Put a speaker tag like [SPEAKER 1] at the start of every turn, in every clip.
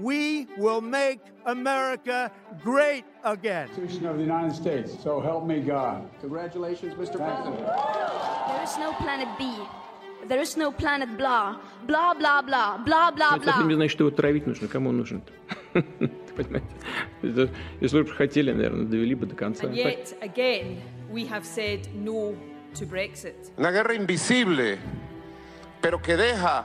[SPEAKER 1] we will make America great again.
[SPEAKER 2] Constitution of the United States. So help me God.
[SPEAKER 3] Congratulations, Mr. President.
[SPEAKER 4] There is no planet B. There is no planet blah. Blah, blah, blah. Blah, blah,
[SPEAKER 5] Это совсем не
[SPEAKER 4] blah.
[SPEAKER 5] значит, что его травить нужно. Кому он нужен-то? Понимаете? Это- Если бы хотели, наверное, довели бы до конца.
[SPEAKER 6] And yet, again, we have said no to Brexit.
[SPEAKER 7] Una guerra invisible, pero que deja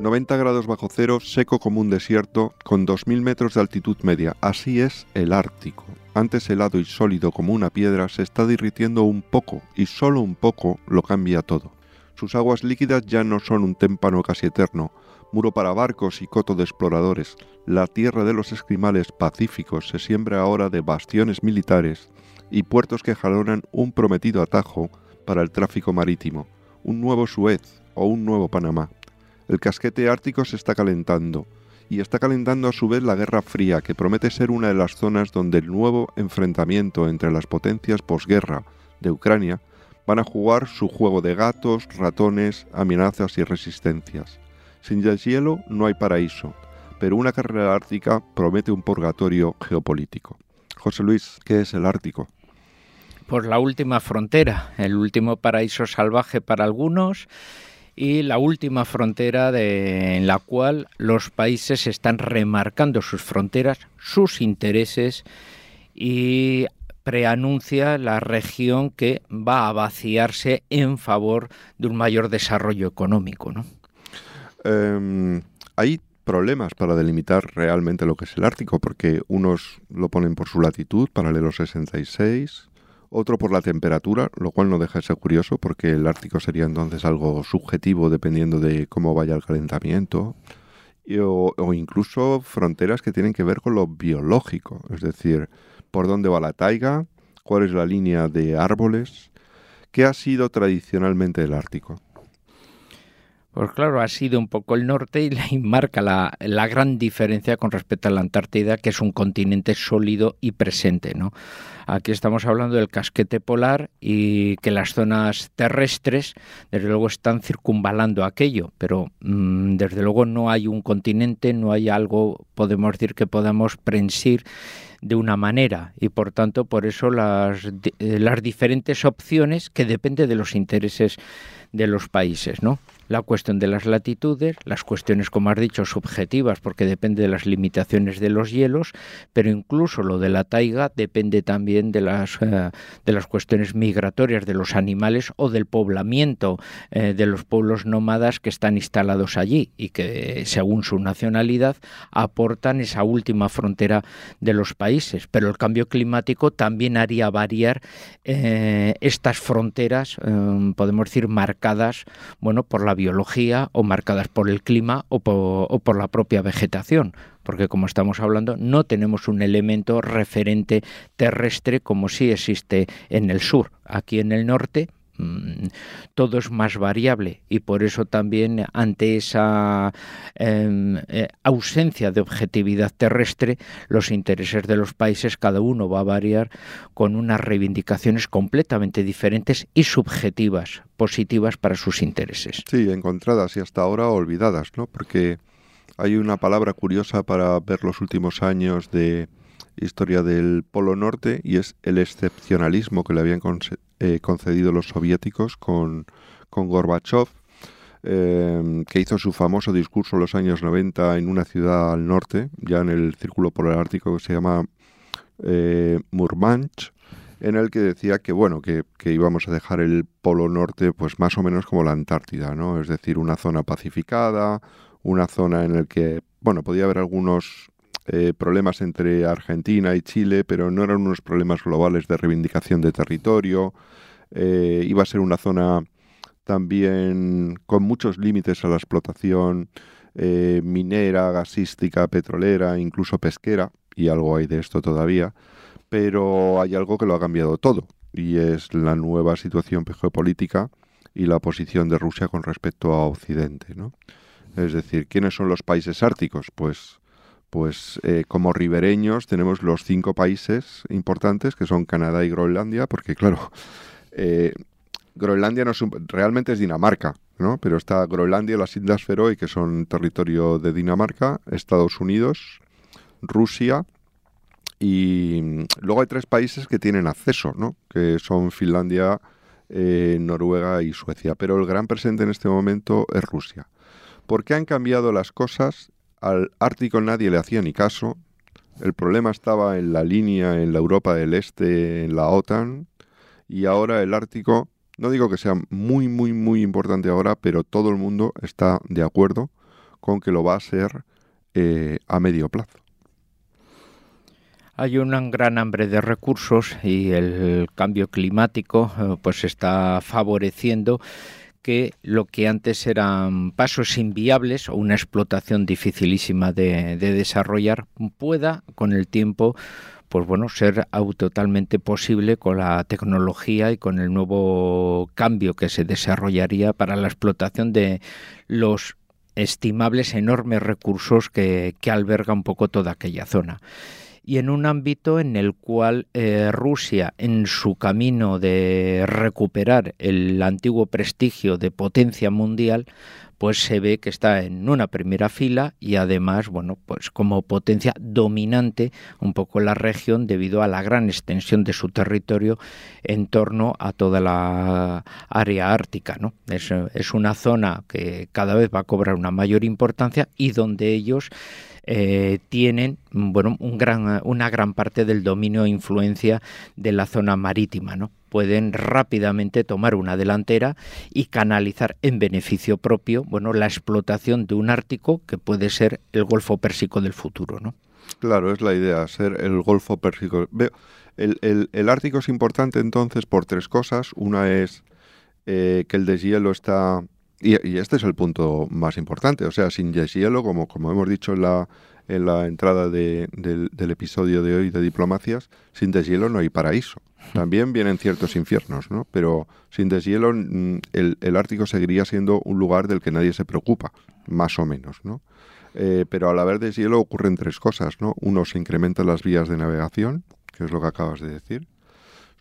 [SPEAKER 8] ...90 grados bajo cero, seco como un desierto, con 2.000 metros de altitud media. Así es el Ártico. Antes helado y sólido como una piedra, se está derritiendo un poco, y solo un poco lo cambia todo. Sus aguas líquidas ya no son un témpano casi eterno, muro para barcos y coto de exploradores. La tierra de los esquimales pacíficos se siembra ahora de bastiones militares y puertos que jalonan un prometido atajo para el tráfico marítimo, un nuevo Suez o un nuevo Panamá. El casquete ártico se está calentando, y está calentando a su vez la Guerra Fría, que promete ser una de las zonas donde el nuevo enfrentamiento entre las potencias posguerra de Ucrania van a jugar su juego de gatos, ratones, amenazas y resistencias. Sin deshielo no hay paraíso, pero una carrera ártica promete un purgatorio geopolítico. José Luis, ¿qué es el Ártico?
[SPEAKER 9] Pues la última frontera, el último paraíso salvaje para algunos y la última frontera en la cual los países están remarcando sus fronteras, sus intereses y preanuncia la región que va a vaciarse en favor de un mayor desarrollo económico. ¿no?
[SPEAKER 8] Em, hay problemas para delimitar realmente lo que es el Ártico, porque unos lo ponen por su latitud, paralelo 66, otro por la temperatura, lo cual no deja de ser curioso, porque el Ártico sería entonces algo subjetivo dependiendo de cómo vaya el calentamiento, o, o incluso fronteras que tienen que ver con lo biológico, es decir, por dónde va la taiga, cuál es la línea de árboles, qué ha sido tradicionalmente el Ártico.
[SPEAKER 9] Pues claro, ha sido un poco el norte y marca la, gran diferencia con respecto a la Antártida, que es un continente sólido y presente. ¿no? Aquí estamos hablando del casquete polar y que las zonas terrestres, desde luego, están circunvalando aquello, pero mm, desde luego no hay un continente, no hay algo, podemos decir, que podamos prensir de una manera y por tanto por eso las, eh, las diferentes opciones que depende de los intereses de los países, ¿no? La cuestión de las latitudes, las cuestiones, como has dicho, subjetivas, porque depende de las limitaciones de los hielos, pero incluso lo de la taiga depende también de las, eh, de las cuestiones migratorias de los animales o del poblamiento eh, de los pueblos nómadas que están instalados allí y que, según su nacionalidad, aportan esa última frontera de los países. Pero el cambio climático también haría variar eh, estas fronteras, podemos decir, marcadas bueno, por la biología o marcadas por el clima o por, o por la propia vegetación. Porque como estamos hablando, no tenemos un elemento referente terrestre como sí existe en el sur. Aquí en el norte todo es más variable y por eso también ante esa em, eh, ausencia de objetividad terrestre los intereses de los países cada uno va a variar con unas reivindicaciones completamente diferentes y subjetivas positivas para sus intereses.
[SPEAKER 8] Sí, encontradas y hasta ahora olvidadas, ¿no? Porque hay una palabra curiosa para ver los últimos años de historia del Polo Norte y es el excepcionalismo que le habían eh, concedido los soviéticos con, con Gorbachev, eh, que hizo su famoso discurso en los años 90 en una ciudad al norte, ya en el Círculo Polar Ártico, que se llama eh, Murmansk, en el que decía que bueno que, que íbamos a dejar el polo norte pues más o menos como la Antártida no es decir una zona pacificada una zona en el que bueno podía haber algunos eh, problemas entre Argentina y Chile pero no eran unos problemas globales de reivindicación de territorio eh, iba a ser una zona también con muchos límites a la explotación eh, minera, gasística, petrolera, incluso pesquera, y algo hay de esto todavía, pero hay algo que lo ha cambiado todo, y es la nueva situación geopolítica y la posición de Rusia con respecto a Occidente. ¿no? Es decir, ¿quiénes son los países árticos? Pues, pues eh, como ribereños tenemos los cinco países importantes que son Canadá y Groenlandia, porque claro, eh, Groenlandia no es realmente es Dinamarca, ¿no? Pero está Groenlandia, las Islas Feroe, que son territorio de Dinamarca, Estados Unidos, Rusia y mm, luego hay tres países que tienen acceso, ¿no? Que son Finlandia, eh, Noruega y Suecia. Pero el gran presente en este momento es Rusia. ¿Por qué han cambiado las cosas? Al Ártico nadie le hacía ni caso. El problema estaba en la línea, en la Europa del Este, en la OTAN. Y ahora el Ártico no digo que sea muy, muy, muy importante ahora, pero todo el mundo está de acuerdo con que lo va a ser eh, a medio plazo.
[SPEAKER 9] Hay un gran hambre de recursos y el cambio climático eh, pues está favoreciendo que lo que antes eran pasos inviables o una explotación dificilísima de, de desarrollar pueda con el tiempo pues bueno, ser totalmente posible con la tecnología y con el nuevo cambio que se desarrollaría para la explotación de los estimables enormes recursos que, alberga un poco toda aquella zona y en un ámbito en el cual eh, Rusia, en su camino de recuperar el antiguo prestigio de potencia mundial, pues se ve que está en una primera fila y además, bueno, pues como potencia dominante un poco la región debido a la gran extensión de su territorio en torno a toda la área ártica, ¿no? Es, es una zona que cada vez va a cobrar una mayor importancia y donde ellos eh, tienen bueno, un gran, una gran parte del dominio e influencia de la zona marítima. ¿no? pueden rápidamente tomar una delantera y canalizar en beneficio propio bueno, la explotación de un Ártico que puede ser el Golfo Pérsico del futuro. ¿no?
[SPEAKER 8] Claro, es la idea, ser el Golfo Pérsico. el, el, Ártico es importante entonces por tres cosas. Una es eh, que el deshielo está... Y, este es el punto más importante. O sea, sin deshielo, como, como hemos dicho en la, en la entrada del, del episodio de hoy de Diplomacias, sin deshielo no hay paraíso. También vienen ciertos infiernos, ¿no? Pero sin deshielo mm, el, Ártico seguiría siendo un lugar del que nadie se preocupa, más o menos, ¿no? Eh, pero al haber deshielo ocurren tres cosas, ¿no? Uno, se incrementan las vías de navegación, que es lo que acabas de decir.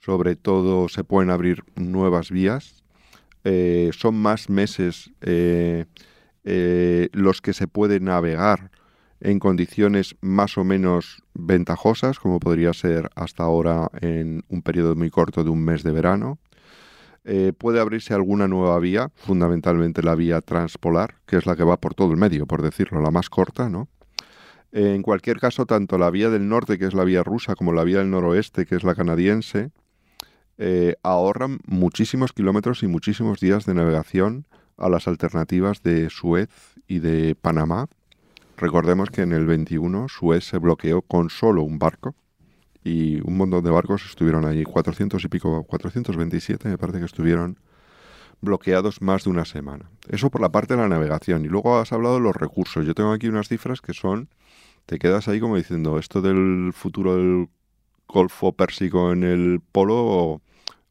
[SPEAKER 8] Sobre todo se pueden abrir nuevas vías. Eh, son más meses eh, los que se puede navegar en condiciones más o menos ventajosas, como podría ser hasta ahora en un periodo muy corto de un mes de verano. Eh, puede abrirse alguna nueva vía, fundamentalmente la vía transpolar, que es la que va por todo el medio, por decirlo, la más corta, ¿no? en cualquier caso, tanto la vía del norte, que es la vía rusa, como la vía del noroeste, que es la canadiense, eh, ahorran muchísimos kilómetros y muchísimos días de navegación a las alternativas de Suez y de Panamá, Recordemos que en el 21 Suez se bloqueó con solo un barco y un montón de barcos estuvieron allí, 400 y pico, 427 me parece que estuvieron bloqueados más de una semana. Eso por la parte de la navegación. Y luego has hablado de los recursos. Yo tengo aquí unas cifras que son, te quedas ahí como diciendo, esto del futuro del Golfo Pérsico en el polo,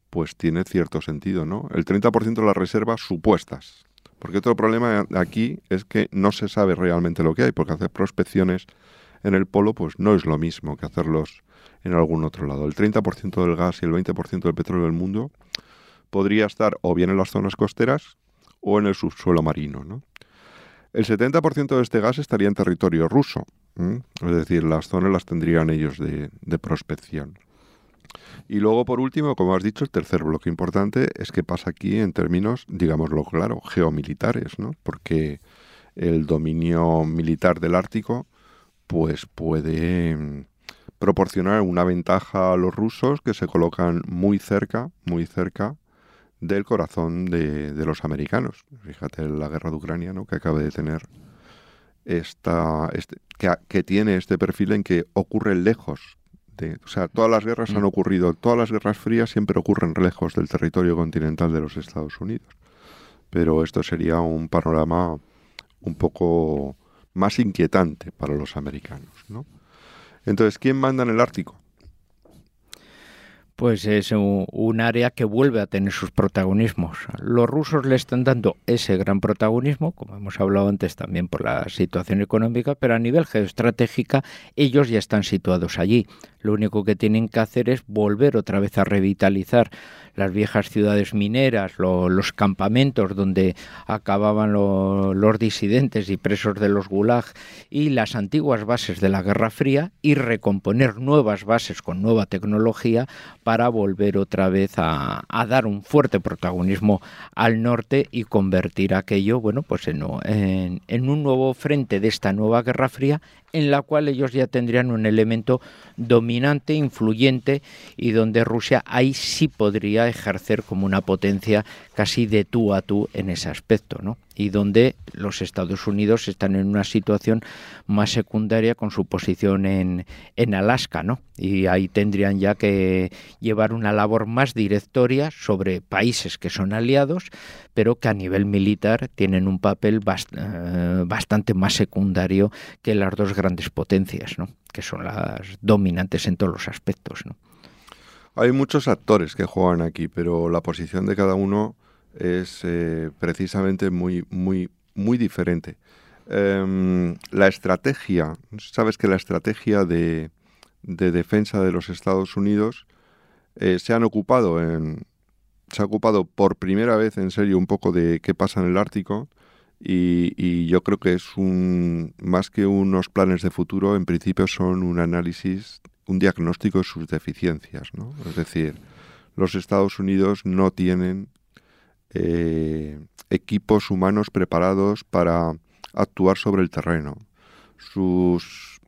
[SPEAKER 8] pues tiene cierto sentido, ¿no? El 30% de las reservas supuestas, porque otro problema aquí es que no se sabe realmente lo que hay, porque hacer prospecciones en el polo pues no es lo mismo que hacerlos en algún otro lado. El 30% del gas y el 20% del petróleo del mundo podría estar o bien en las zonas costeras o en el subsuelo marino. ¿no? El 70% de este gas estaría en territorio ruso, es decir, las zonas las tendrían ellos de, de prospección. Y luego, por último, como has dicho, el tercer bloque importante es que pasa aquí en términos, digámoslo claro, geomilitares, ¿no? Porque el dominio militar del Ártico, pues puede mm, proporcionar una ventaja a los rusos que se colocan muy cerca, muy cerca del corazón de, los americanos. Fíjate la guerra de Ucrania, ¿no? Que acaba de tener esta, este, que, que tiene este perfil en que ocurre lejos o sea, todas las guerras han mm. ocurrido, todas las guerras frías siempre ocurren lejos del territorio continental de los Estados Unidos. Pero esto sería un panorama un poco más inquietante para los americanos. ¿no? Entonces, ¿quién manda en el Ártico?
[SPEAKER 9] Pues es un, área que vuelve a tener sus protagonismos. Los rusos le están dando ese gran protagonismo, como hemos hablado antes también por la situación económica, pero a nivel geoestratégica ellos ya están situados allí. Lo único que tienen que hacer es volver otra vez a revitalizar las viejas ciudades mineras, los campamentos donde acababan los disidentes y presos de los gulag y las antiguas bases de la Guerra Fría y recomponer nuevas bases con nueva tecnología para volver otra vez a, dar un fuerte protagonismo al norte y convertir aquello, bueno, pues en un nuevo frente de esta nueva Guerra Fría en la cual ellos ya tendrían un elemento dominante, influyente y donde Rusia ahí sí podría ejercer como una potencia casi de tú a tú en ese aspecto, ¿no? Y donde los Estados Unidos están en una situación más secundaria con su posición en, en Alaska, ¿no? Y ahí tendrían ya que llevar una labor más directoria sobre países que son aliados, pero que a nivel militar tienen un papel eh, bastante más secundario que las dos grandes potencias, ¿no? Que son las dominantes en todos los aspectos.
[SPEAKER 8] Hay muchos actores que juegan aquí, pero la posición de cada uno es eh, precisamente muy, muy, muy diferente. Em, la estrategia, sabes que la estrategia de, defensa de los Estados Unidos eh, se han ocupado en, se ha ocupado por primera vez en serio un poco de qué pasa en el Ártico y, y, yo creo que es un más que unos planes de futuro, en principio son un análisis, un diagnóstico de sus deficiencias, ¿no? Es decir, los Estados Unidos no tienen eh, equipos humanos preparados para actuar sobre el terreno. Sus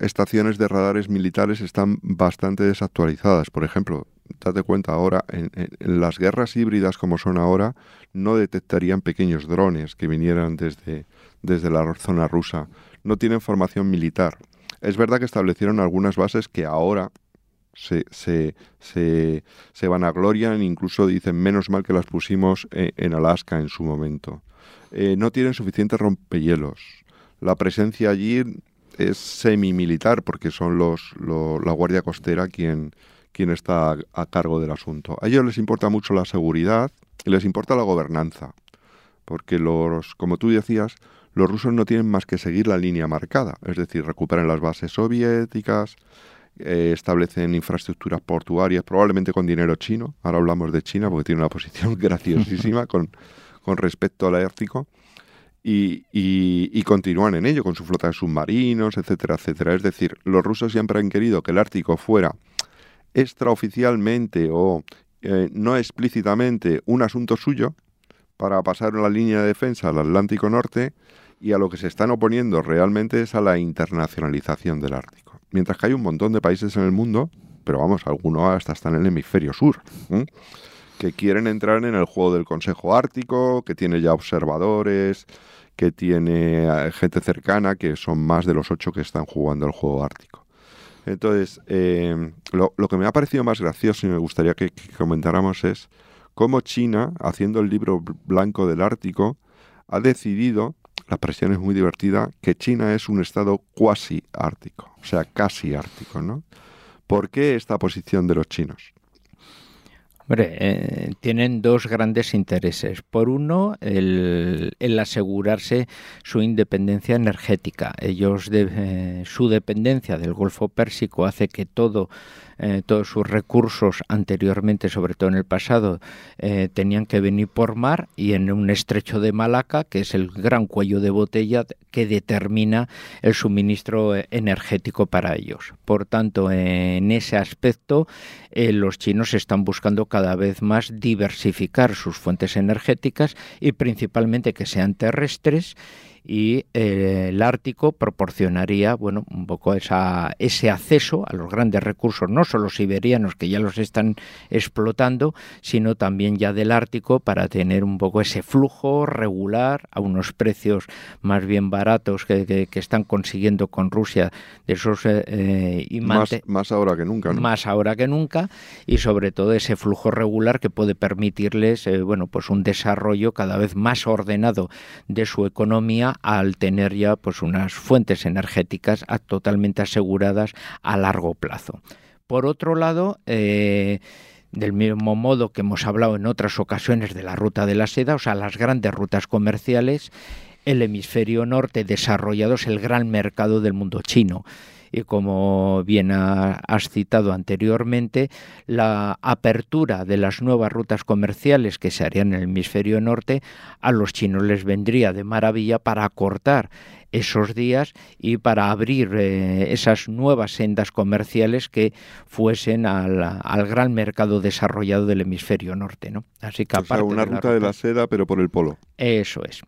[SPEAKER 8] estaciones de radares militares están bastante desactualizadas. Por ejemplo, date cuenta ahora, en, las guerras híbridas como son ahora, no detectarían pequeños drones que vinieran desde, desde la zona rusa. No tienen formación militar. Es verdad que establecieron algunas bases que ahora se, se, se, se incluso dicen menos mal que las pusimos eh, en, Alaska en su momento. Eh, no tienen suficientes rompehielos. La presencia allí es semi-militar porque son los, la Guardia Costera quien, quien está a, cargo del asunto. A ellos les importa mucho la seguridad y les importa la gobernanza, porque los, como tú decías, los rusos no tienen más que seguir la línea marcada, es decir, recuperan las bases soviéticas, eh, establecen infraestructuras portuarias, probablemente con dinero chino. Ahora hablamos de China porque tiene una posición graciosísima con, con respecto al Ártico. Y, continúan en ello con su flota de submarinos, etcétera, etcétera. Es decir, los rusos siempre han querido que el Ártico fuera extraoficialmente o eh, no explícitamente un asunto suyo para pasar la línea de defensa al Atlántico Norte y a lo que se están oponiendo realmente es a la internacionalización del Ártico. Mientras que hay un montón de países en el mundo, pero vamos, algunos hasta están en el hemisferio sur, que quieren entrar en el juego del Consejo Ártico, que tiene ya observadores, que tiene eh, gente cercana, que son más de los ocho que están jugando el juego ártico. Entonces, eh, lo, que me ha parecido más gracioso y me gustaría que, comentáramos es cómo China, haciendo el libro blanco del Ártico, ha decidido la presión es muy divertida, que China es un estado cuasi ártico, o sea, casi ártico, ¿no? ¿Por qué esta posición de los chinos?
[SPEAKER 9] Hombre, eh, tienen dos grandes intereses. Por uno, el, asegurarse su independencia energética. Ellos, de, su dependencia del Golfo Pérsico hace que todo eh, todos sus recursos anteriormente, sobre todo en el pasado, eh, tenían que venir por mar y en un estrecho de Malaca, que es el gran cuello de botella que determina el suministro eh, energético para ellos. Por tanto, en ese aspecto, los chinos están buscando cada vez más diversificar sus fuentes energéticas y principalmente que sean terrestres y eh, el Ártico proporcionaría bueno un poco esa, ese acceso a los grandes recursos no solo siberianos que ya los están explotando sino también ya del Ártico para tener un poco ese flujo regular a unos precios más bien baratos que, que, están consiguiendo con Rusia de esos eh, eh,
[SPEAKER 8] más, más ahora que nunca
[SPEAKER 9] más ahora que nunca y sobre todo ese flujo regular que puede permitirles bueno pues un desarrollo cada vez más ordenado de su economía al tener ya pues unas fuentes energéticas totalmente aseguradas a largo plazo. Por otro lado, eh, del mismo modo que hemos hablado en otras ocasiones de la ruta de la seda, o sea, las grandes rutas comerciales, el hemisferio norte desarrollado es el gran mercado del mundo chino y como bien has citado anteriormente, la apertura de las nuevas rutas comerciales que se harían en el hemisferio norte a los chinos les vendría de maravilla para acortar esos días y para abrir eh, esas nuevas sendas comerciales que fuesen al, gran mercado desarrollado del hemisferio norte, ¿no?
[SPEAKER 8] Así que aparte una ruta de la seda, pero por el polo.
[SPEAKER 9] Eso es.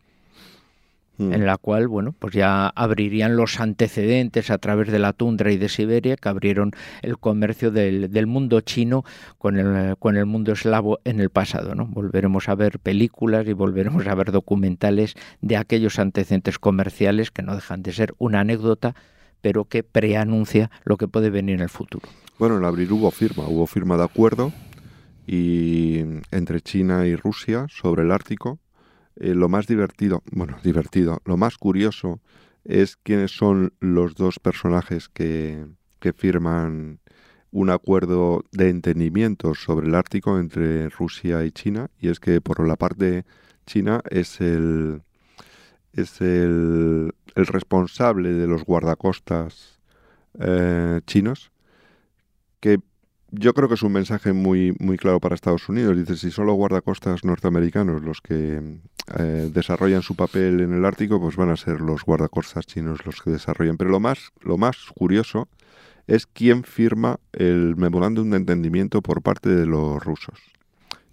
[SPEAKER 9] Mm. en la cual, bueno, pues ya abrirían los antecedentes a través de la tundra y de Siberia que abrieron el comercio del, mundo chino con el, con el mundo eslavo en el pasado, ¿no? Volveremos a ver películas y volveremos a ver documentales de aquellos antecedentes comerciales que no dejan de ser una anécdota, pero que preanuncia lo que puede venir en el futuro.
[SPEAKER 8] Bueno, en abril hubo firma, hubo firma de acuerdo y entre China y Rusia sobre el Ártico eh, lo más divertido, bueno, divertido, lo más curioso es quiénes son los dos personajes que, que firman un acuerdo de entendimiento sobre el Ártico entre Rusia y China, y es que por la parte china es el es el, el responsable de los guardacostas eh, chinos, que yo creo que es un mensaje muy, muy claro para Estados Unidos. Dice, si son los guardacostas norteamericanos los que eh, desarrollan su papel en el Ártico, pues van a ser los guardacostas chinos los que desarrollen. Pero lo más, lo más curioso es quién firma el memorándum de entendimiento por parte de los rusos.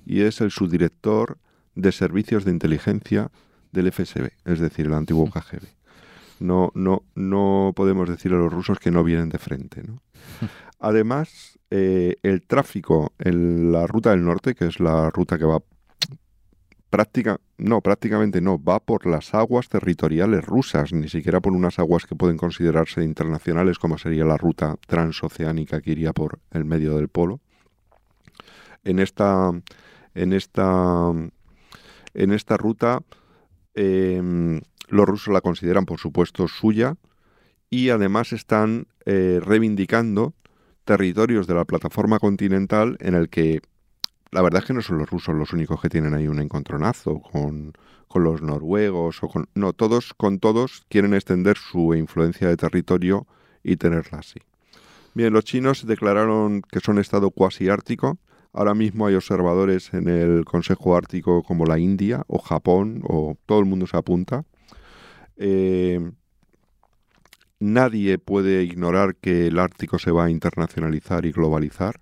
[SPEAKER 8] Y es el subdirector de servicios de inteligencia del FSB, es decir, el antiguo KGB. No, no, no podemos decir a los rusos que no vienen de frente. ¿no? Además, eh, el tráfico en la ruta del norte, que es la ruta que va práctica, no, prácticamente no, va por las aguas territoriales rusas, ni siquiera por unas aguas que pueden considerarse internacionales, como sería la ruta transoceánica que iría por el medio del polo. En esta, en esta, en esta ruta, em, los rusos la consideran, por supuesto, suya y además están eh, reivindicando territorios de la plataforma continental en el que la verdad es que no son los rusos los únicos que tienen ahí un encontronazo con, con los noruegos o con... No, todos con todos quieren extender su influencia de territorio y tenerla así. Bien, los chinos declararon que son estado cuasi ártico. Ahora mismo hay observadores en el Consejo Ártico como la India o Japón o todo el mundo se apunta. Eh, Nadie puede ignorar que el Ártico se va a internacionalizar y globalizar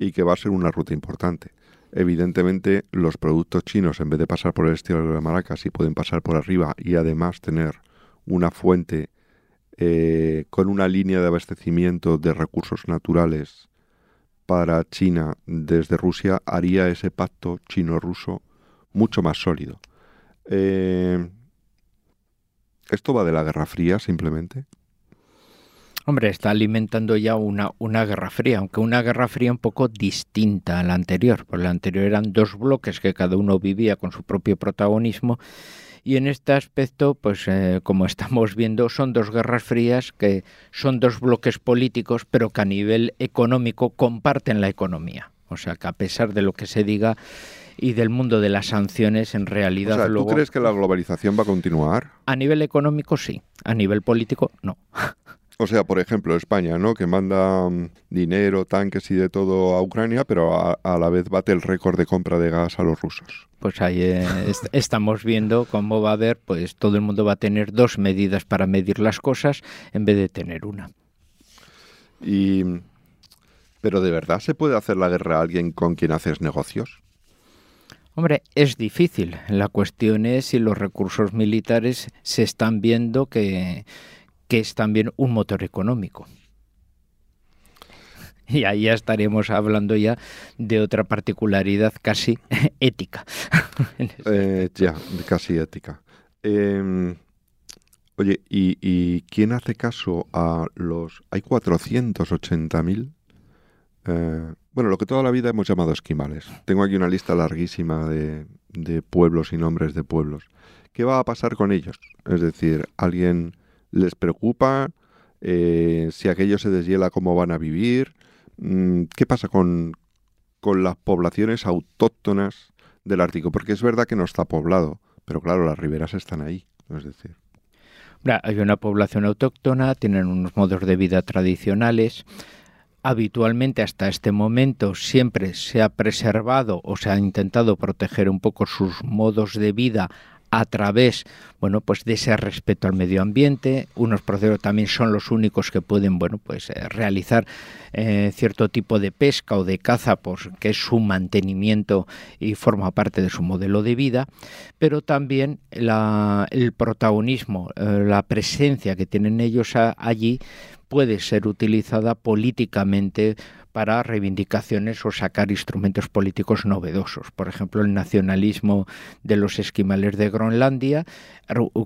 [SPEAKER 8] y que va a ser una ruta importante. Evidentemente, los productos chinos, en vez de pasar por el estilo de Maracas, sí pueden pasar por arriba y además tener una fuente eh, con una línea de abastecimiento de recursos naturales para China desde Rusia, haría ese pacto chino-ruso mucho más sólido. Eh, ¿Esto va de la Guerra Fría simplemente?
[SPEAKER 9] Hombre, está alimentando ya una, una guerra fría, aunque una guerra fría un poco distinta a la anterior, porque la anterior eran dos bloques que cada uno vivía con su propio protagonismo y en este aspecto, pues eh, como estamos viendo, son dos guerras frías que son dos bloques políticos, pero que a nivel económico comparten la economía. O sea que a pesar de lo que se diga y del mundo de las sanciones, en realidad...
[SPEAKER 8] ¿tú crees que la globalización va a continuar?
[SPEAKER 9] A nivel económico sí, a nivel político no.
[SPEAKER 8] O sea, por ejemplo, España, ¿no? Que manda mm, dinero, tanques y de todo a Ucrania, pero a, la vez bate el récord de compra de gas a los rusos.
[SPEAKER 9] Pues ahí eh, estamos viendo cómo va a haber, pues todo el mundo va a tener dos medidas para medir las cosas en vez de tener una.
[SPEAKER 8] Y, pero de verdad se puede hacer la guerra a alguien con quien haces negocios.
[SPEAKER 9] Hombre, es difícil. La cuestión es si los recursos militares se están viendo que que es también un motor económico. Y ahí ya estaríamos hablando ya de otra particularidad casi ética.
[SPEAKER 8] eh, ya, casi ética. Em, oye, ¿y, quién hace caso a los... Hay 480.000... Eh, bueno, lo que toda la vida hemos llamado esquimales. Tengo aquí una lista larguísima de, de pueblos y nombres de pueblos. ¿qué va a pasar con ellos? Es decir, ¿alguien les preocupa? Eh, si aquello se deshiela, ¿cómo van a vivir? Mm, ¿Qué pasa con, con las poblaciones autóctonas del Ártico? Porque es verdad que no está poblado, pero claro, las riberas están ahí. Es decir,
[SPEAKER 9] hay una población autóctona, tienen unos modos de vida tradicionales. Habitualmente hasta este momento siempre se ha preservado o se ha intentado proteger un poco sus modos de vida a través bueno pues de ese respeto al medio ambiente. Unos procesos también son los únicos que pueden bueno pues eh, realizar eh, cierto tipo de pesca o de caza pues que es su mantenimiento y forma parte de su modelo de vida. Pero también el protagonismo eh, la presencia que tienen ellos allí puede ser utilizada políticamente para reivindicaciones o sacar instrumentos políticos novedosos. Por ejemplo, el nacionalismo de los esquimales de Groenlandia,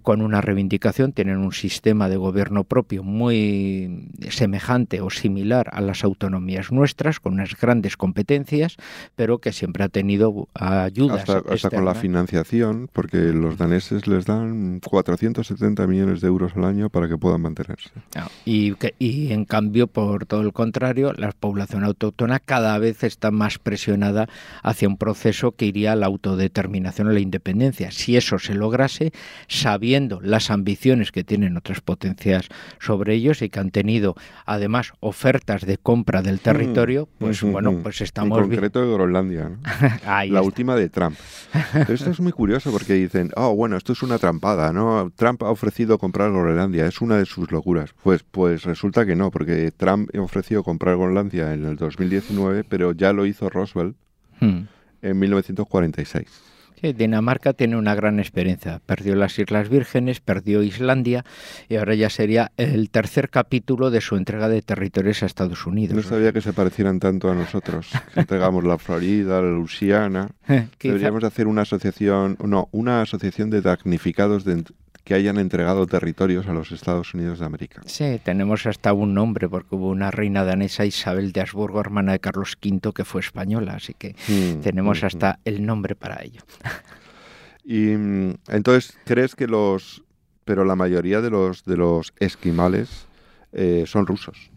[SPEAKER 9] con una reivindicación, tienen un sistema de gobierno propio muy semejante o similar a las autonomías nuestras, con unas grandes competencias, pero que siempre ha tenido ayudas.
[SPEAKER 8] Hasta, con la financiación, porque los daneses les dan 470 millones de euros al año para que puedan mantenerse.
[SPEAKER 9] Ah, y, y en cambio, por todo el contrario, las poblaciones autóctona cada vez está más presionada hacia un proceso que iría a la autodeterminación o la independencia. Si eso se lograse, sabiendo las ambiciones que tienen otras potencias sobre ellos y que han tenido además ofertas de compra del mm, territorio, pues mm, bueno, pues estamos...
[SPEAKER 8] En concreto de Groenlandia, la última de Trump. esto es muy curioso porque dicen, oh, bueno, esto es una trampada, ¿no? Trump ha ofrecido comprar Groenlandia, es una de sus locuras. Pues, pues resulta que no, porque Trump ha ofrecido comprar Groenlandia en el 2019, pero ya lo hizo Roswell hmm. en 1946.
[SPEAKER 9] Dinamarca tiene una gran experiencia. Perdió las Islas Vírgenes, perdió Islandia y ahora ya sería el tercer capítulo de su entrega de territorios a Estados Unidos.
[SPEAKER 8] No sabía que se parecieran tanto a nosotros. Que entregamos la Florida, la Luisiana. Deberíamos hacer una asociación, no, una asociación de damnificados de, que hayan entregado territorios a los Estados Unidos de América.
[SPEAKER 9] Sí, tenemos hasta un nombre, porque hubo una reina danesa, Isabel de Habsburgo, hermana de Carlos V, que fue española, así que mm, tenemos mm, hasta mm. el nombre para ello.
[SPEAKER 8] Y entonces, ¿crees que los... pero la mayoría de los, de los esquimales eh, son rusos?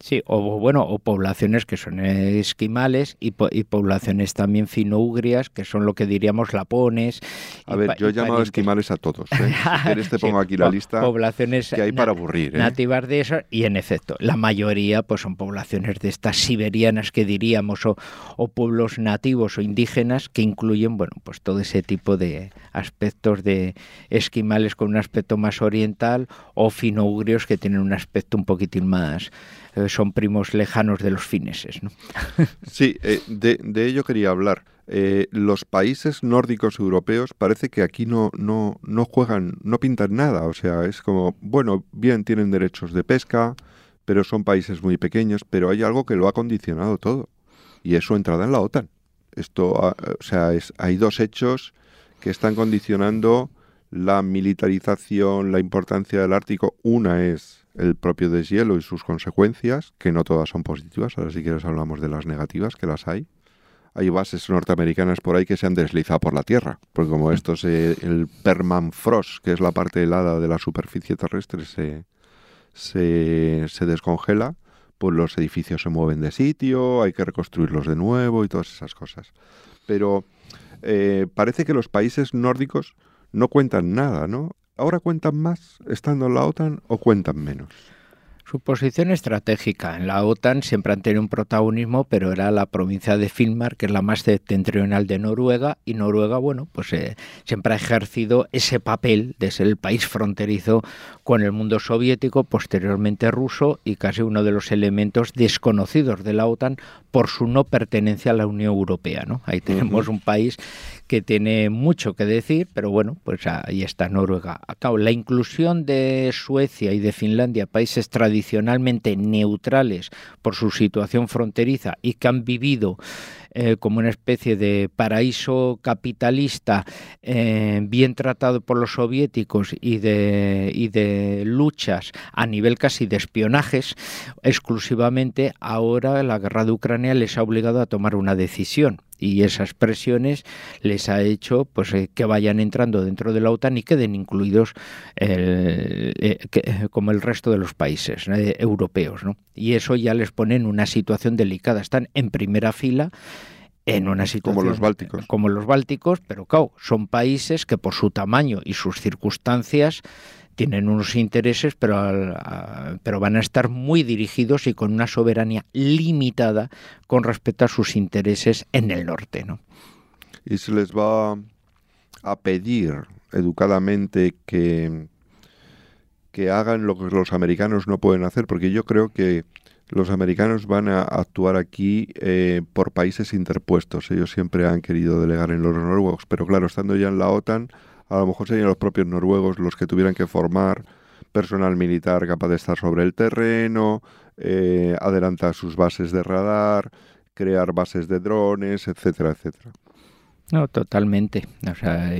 [SPEAKER 9] Sí, o bueno, o poblaciones que son esquimales y, poblaciones también finougrias, que son lo que diríamos lapones.
[SPEAKER 8] A ver, yo he llamado esquimales a todos. ¿eh? Si quieres te pongo aquí la lista poblaciones que hay para aburrir. ¿eh?
[SPEAKER 9] Nativas de eso, y en efecto, la mayoría pues son poblaciones de estas siberianas que diríamos, o, o pueblos nativos o indígenas que incluyen, bueno, pues todo ese tipo de aspectos de esquimales con un aspecto más oriental o finougrios que tienen un aspecto un poquitín más son primos lejanos de los fineses. ¿no?
[SPEAKER 8] sí, eh, de, ello quería hablar. Eh, los países nórdicos europeos parece que aquí no, no, no juegan, no pintan nada. O sea, es como, bueno, bien tienen derechos de pesca, pero son países muy pequeños, pero hay algo que lo ha condicionado todo. Y es su entrada en la OTAN. Esto, o sea, es, hay dos hechos que están condicionando la militarización, la importancia del Ártico. Una es el propio deshielo y sus consecuencias, que no todas son positivas, ahora si quieres hablamos de las negativas, que las hay. Hay bases norteamericanas por ahí que se han deslizado por la Tierra, porque como esto se, el permafrost, que es la parte helada de la superficie terrestre, se, se, descongela, pues los edificios se mueven de sitio, hay que reconstruirlos de nuevo y todas esas cosas. Pero eh, parece que los países nórdicos no cuentan nada, ¿no? ¿Ahora cuentan más estando en la OTAN o cuentan menos?
[SPEAKER 9] Su posición estratégica en la OTAN siempre han tenido un protagonismo, pero era la provincia de Finnmark, que es la más septentrional de Noruega, y Noruega, bueno, pues eh, siempre ha ejercido ese papel de ser el país fronterizo con el mundo soviético, posteriormente ruso, y casi uno de los elementos desconocidos de la OTAN por su no pertenencia a la Unión Europea. ¿no? Ahí tenemos un país que tiene mucho que decir, pero bueno, pues ahí está Noruega. Acabo, la inclusión de Suecia y de Finlandia, países tradicionalmente neutrales por su situación fronteriza y que han vivido eh, como una especie de paraíso capitalista eh, bien tratado por los soviéticos y de, y de luchas a nivel casi de espionajes exclusivamente, ahora la guerra de Ucrania les ha obligado a tomar una decisión y esas presiones les ha hecho pues eh, que vayan entrando dentro de la OTAN y queden incluidos como el resto de los países europeos ¿no? y eso ya les pone en una situación delicada están en primera fila en una situación
[SPEAKER 8] como los bálticos
[SPEAKER 9] como los bálticos pero claro son países que por su tamaño y sus circunstancias tienen unos intereses, pero, pero van a estar muy dirigidos y con una soberanía limitada con respecto a sus intereses en el norte. ¿no?
[SPEAKER 8] Y se les va a pedir educadamente que, que hagan lo que los americanos no pueden hacer, porque yo creo que los americanos van a actuar aquí eh, por países interpuestos. Ellos siempre han querido delegar en los noruegos, pero claro, estando ya en la OTAN, a lo mejor serían los propios noruegos los que tuvieran que formar personal militar capaz de estar sobre el terreno, eh, adelantar sus bases de radar, crear bases de drones, etcétera, etcétera.
[SPEAKER 9] No, totalmente. O sea,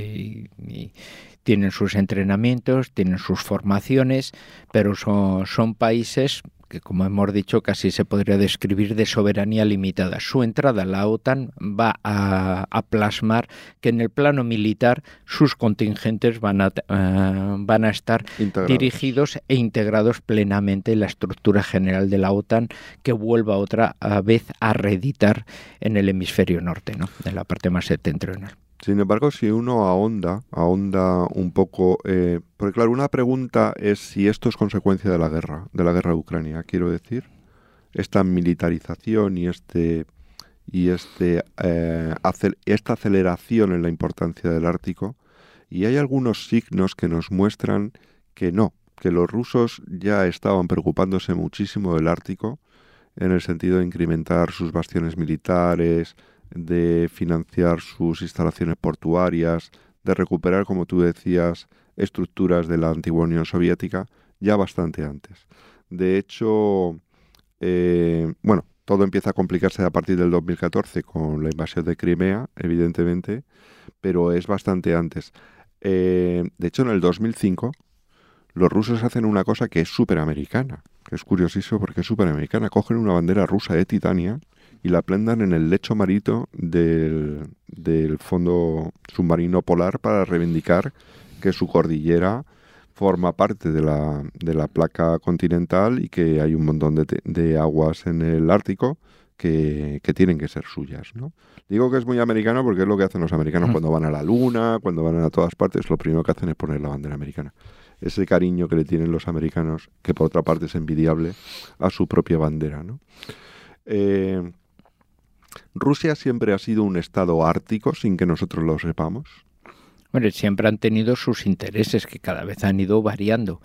[SPEAKER 9] tienen sus entrenamientos, tienen sus formaciones, pero son países que como hemos dicho casi se podría describir de soberanía limitada. Su entrada a la OTAN va a, plasmar que en el plano militar sus contingentes van a, eh, van a estar dirigidos e integrados plenamente en la estructura general de la OTAN que vuelva otra vez a reeditar en el hemisferio norte, ¿no? en la parte más septentrional.
[SPEAKER 8] Sin embargo, si uno ahonda, ahonda un poco, eh, porque claro, una pregunta es si esto es consecuencia de la guerra, de la guerra de Ucrania, quiero decir, esta militarización y este y este eh, esta aceleración en la importancia del Ártico, y hay algunos signos que nos muestran que no, que los rusos ya estaban preocupándose muchísimo del Ártico, en el sentido de incrementar sus bastiones militares, de financiar sus instalaciones portuarias, de recuperar, como tú decías, estructuras de la antigua Unión Soviética ya bastante antes. De hecho, eh, bueno, todo empieza a complicarse a partir del 2014 con la invasión de Crimea, evidentemente, pero es bastante antes. Eh, de hecho, en el 2005, los rusos hacen una cosa que es súper americana, que es curiosísimo porque es súper americana. Cogen una bandera rusa de Titania y la prendan en el lecho marito del, fondo submarino polar para reivindicar que su cordillera forma parte de la, de la placa continental y que hay un montón de, de aguas en el Ártico que, tienen que ser suyas. ¿no? Digo que es muy americano porque es lo que hacen los americanos cuando van a la luna, cuando van a todas partes, lo primero que hacen es poner la bandera americana. Ese cariño que le tienen los americanos, que por otra parte es envidiable, a su propia bandera. ¿no? Eh, ¿Rusia siempre ha sido un estado ártico sin que nosotros lo sepamos?
[SPEAKER 9] Bueno, siempre han tenido sus intereses que cada vez han ido variando.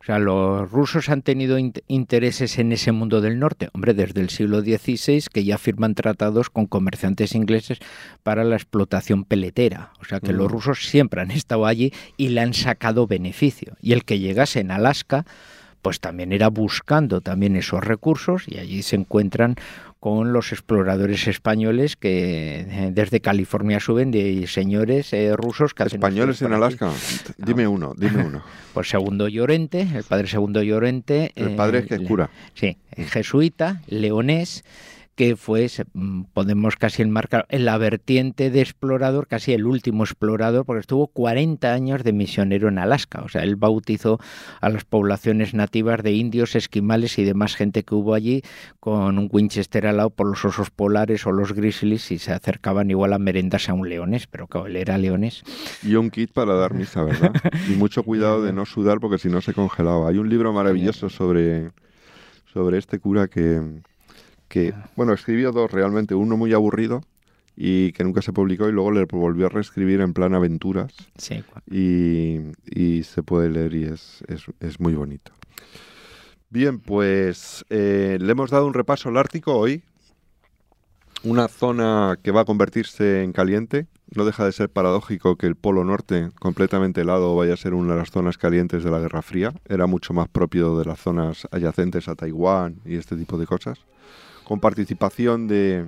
[SPEAKER 9] O sea, los rusos han tenido intereses en ese mundo del norte, hombre, desde el siglo XVI, que ya firman tratados con comerciantes ingleses para la explotación peletera. O sea, que los mm. rusos siempre han estado allí y le han sacado beneficio. Y el que llegase en Alaska, pues también era buscando también esos recursos y allí se encuentran con los exploradores españoles que eh, desde California suben de señores eh, rusos que
[SPEAKER 8] españoles en Alaska. Dime uno dime uno.
[SPEAKER 9] Pues segundo Llorente el padre segundo Llorente
[SPEAKER 8] el padre es que es cura.
[SPEAKER 9] Sí jesuita leonés que fue, mm, podemos casi enmarcar, en la vertiente de explorador, casi el último explorador, porque estuvo 40 años de misionero en Alaska. O sea, él bautizó a las poblaciones nativas de indios, esquimales y demás gente que hubo allí con un Winchester al lado por los osos polares o los grizzlies y se acercaban igual a merendas a un leones, pero claro, él era leones.
[SPEAKER 8] Y un kit para dar misa, ¿verdad? y mucho cuidado de no sudar porque si no se congelaba. Hay un libro maravilloso sobre, sobre este cura que que, bueno, escribió dos realmente, uno muy aburrido y que nunca se publicó y luego le volvió a reescribir en plan aventuras.
[SPEAKER 9] Sí.
[SPEAKER 8] Y, y se puede leer y es, es, es muy bonito. Bien, pues eh, le hemos dado un repaso al Ártico hoy. Una zona que va a convertirse en caliente. No deja de ser paradójico que el Polo Norte, completamente helado, vaya a ser una de las zonas calientes de la Guerra Fría. Era mucho más propio de las zonas adyacentes a Taiwán y este tipo de cosas con participación de,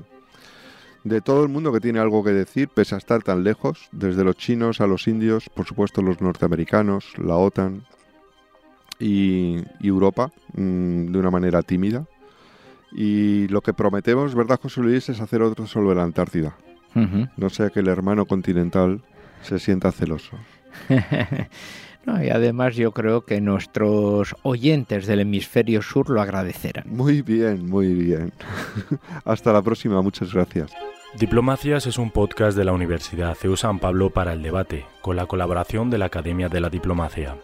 [SPEAKER 8] de todo el mundo que tiene algo que decir, pese a estar tan lejos, desde los chinos a los indios, por supuesto los norteamericanos, la OTAN y, y Europa, mm, de una manera tímida. Y lo que prometemos, ¿verdad, José Luis?, es hacer otro sobre la Antártida. No sea que el hermano continental se sienta celoso.
[SPEAKER 9] No, y además yo creo que nuestros oyentes del hemisferio sur lo agradecerán.
[SPEAKER 8] Muy bien, muy bien. Hasta la próxima, muchas gracias.
[SPEAKER 10] Diplomacias es un podcast de la Universidad CEU San Pablo para el debate, con la colaboración de la Academia de la Diplomacia.